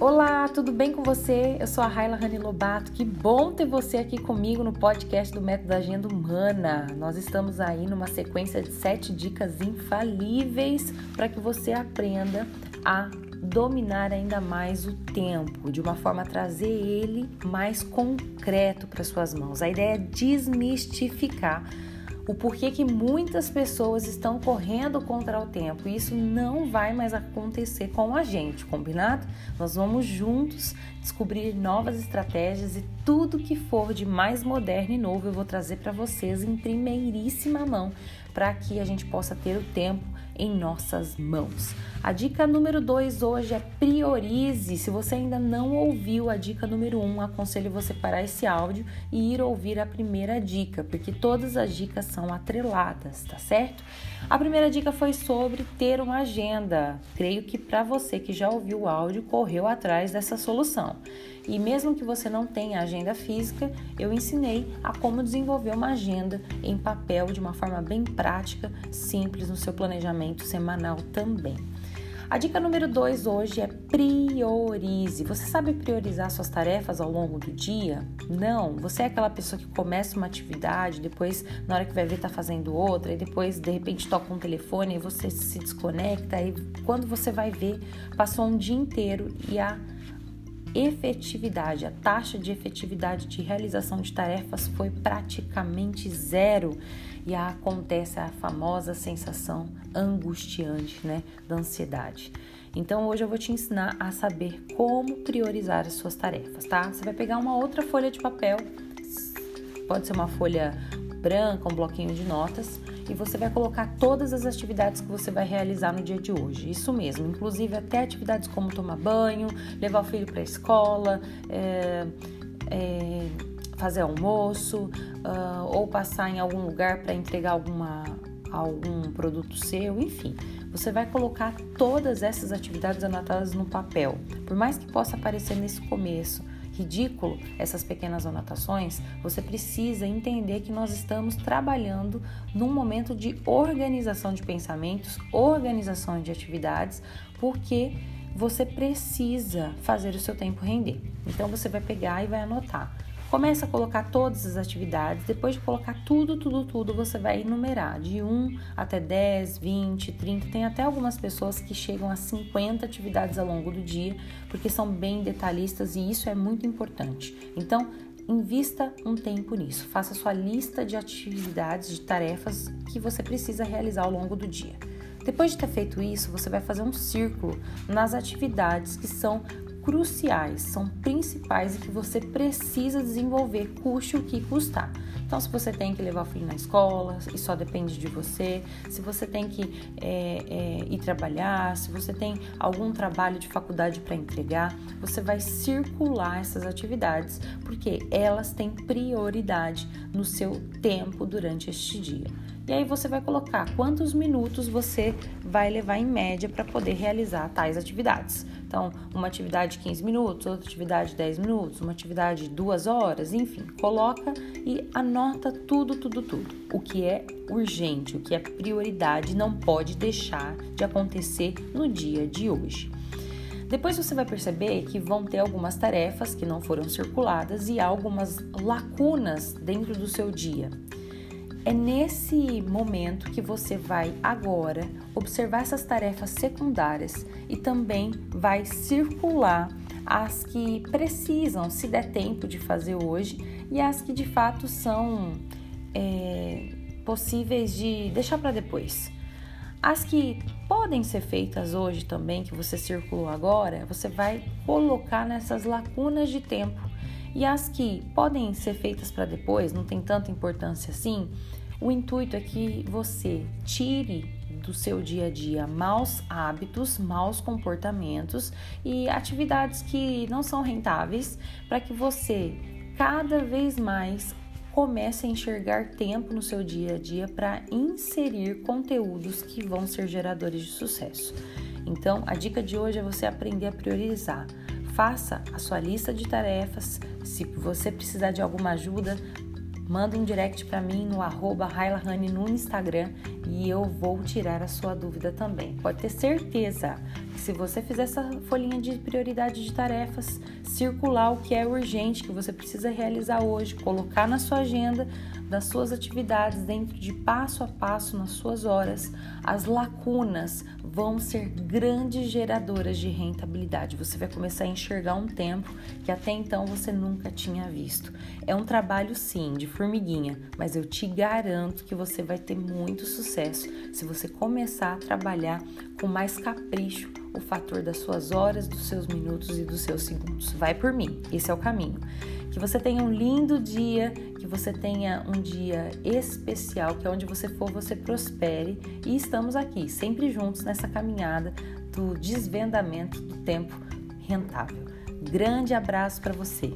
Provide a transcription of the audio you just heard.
Olá, tudo bem com você? Eu sou a Raila Rani Lobato. Que bom ter você aqui comigo no podcast do Método Agenda Humana. Nós estamos aí numa sequência de sete dicas infalíveis para que você aprenda a dominar ainda mais o tempo, de uma forma a trazer ele mais concreto para suas mãos. A ideia é desmistificar o porquê que muitas pessoas estão correndo contra o tempo. E isso não vai mais acontecer com a gente, combinado? Nós vamos juntos descobrir novas estratégias e tudo que for de mais moderno e novo eu vou trazer para vocês em primeiríssima mão, para que a gente possa ter o tempo em nossas mãos. A dica número 2 hoje é priorize. Se você ainda não ouviu a dica número 1, um, aconselho você parar esse áudio e ir ouvir a primeira dica, porque todas as dicas são atreladas, tá certo? A primeira dica foi sobre ter uma agenda. Creio que para você que já ouviu o áudio, correu atrás dessa solução. E mesmo que você não tenha agenda física, eu ensinei a como desenvolver uma agenda em papel de uma forma bem prática, simples no seu planejamento semanal também. A dica número 2 hoje é priorize. Você sabe priorizar suas tarefas ao longo do dia? Não, você é aquela pessoa que começa uma atividade, depois na hora que vai ver está fazendo outra, e depois de repente toca um telefone e você se desconecta e quando você vai ver, passou um dia inteiro e a efetividade, a taxa de efetividade de realização de tarefas foi praticamente zero e acontece a famosa sensação angustiante, né, da ansiedade. Então hoje eu vou te ensinar a saber como priorizar as suas tarefas, tá? Você vai pegar uma outra folha de papel, pode ser uma folha branca, um bloquinho de notas, e você vai colocar todas as atividades que você vai realizar no dia de hoje. Isso mesmo, inclusive até atividades como tomar banho, levar o filho para a escola, é, é, fazer almoço uh, ou passar em algum lugar para entregar alguma, algum produto seu, enfim. Você vai colocar todas essas atividades anotadas no papel. Por mais que possa aparecer nesse começo ridículo essas pequenas anotações, você precisa entender que nós estamos trabalhando num momento de organização de pensamentos, organização de atividades, porque você precisa fazer o seu tempo render. Então você vai pegar e vai anotar Começa a colocar todas as atividades. Depois de colocar tudo, tudo, tudo, você vai enumerar de 1 até 10, 20, 30. Tem até algumas pessoas que chegam a 50 atividades ao longo do dia, porque são bem detalhistas e isso é muito importante. Então, invista um tempo nisso. Faça sua lista de atividades, de tarefas que você precisa realizar ao longo do dia. Depois de ter feito isso, você vai fazer um círculo nas atividades que são cruciais, são principais e que você precisa desenvolver, custe o que custar. Então, se você tem que levar o filho na escola e só depende de você, se você tem que é, é, ir trabalhar, se você tem algum trabalho de faculdade para entregar, você vai circular essas atividades porque elas têm prioridade no seu tempo durante este dia. E aí você vai colocar quantos minutos você vai levar em média para poder realizar tais atividades. Então, uma atividade de 15 minutos, outra atividade de 10 minutos, uma atividade de 2 horas, enfim, coloca e anota tudo, tudo, tudo. O que é urgente, o que é prioridade, não pode deixar de acontecer no dia de hoje. Depois você vai perceber que vão ter algumas tarefas que não foram circuladas e algumas lacunas dentro do seu dia. É nesse momento que você vai agora observar essas tarefas secundárias e também vai circular as que precisam, se der tempo de fazer hoje, e as que de fato são é, possíveis de deixar para depois. As que podem ser feitas hoje também, que você circulou agora, você vai colocar nessas lacunas de tempo. E as que podem ser feitas para depois, não tem tanta importância assim, o intuito é que você tire do seu dia a dia maus hábitos, maus comportamentos e atividades que não são rentáveis para que você cada vez mais comece a enxergar tempo no seu dia a dia para inserir conteúdos que vão ser geradores de sucesso. Então, a dica de hoje é você aprender a priorizar. Faça a sua lista de tarefas. Se você precisar de alguma ajuda, manda um direct para mim no arroba no Instagram e eu vou tirar a sua dúvida também. Pode ter certeza que se você fizer essa folhinha de prioridade de tarefas, circular o que é urgente, que você precisa realizar hoje, colocar na sua agenda das suas atividades dentro de passo a passo nas suas horas, as lacunas vão ser grandes geradoras de rentabilidade. Você vai começar a enxergar um tempo que até então você nunca tinha visto. É um trabalho sim de formiguinha, mas eu te garanto que você vai ter muito sucesso se você começar a trabalhar com mais capricho o fator das suas horas, dos seus minutos e dos seus segundos. Vai por mim, esse é o caminho. Que você tenha um lindo dia, que você tenha um dia especial, que onde você for você prospere e estamos aqui, sempre juntos nessa caminhada do desvendamento do tempo rentável. Grande abraço para você.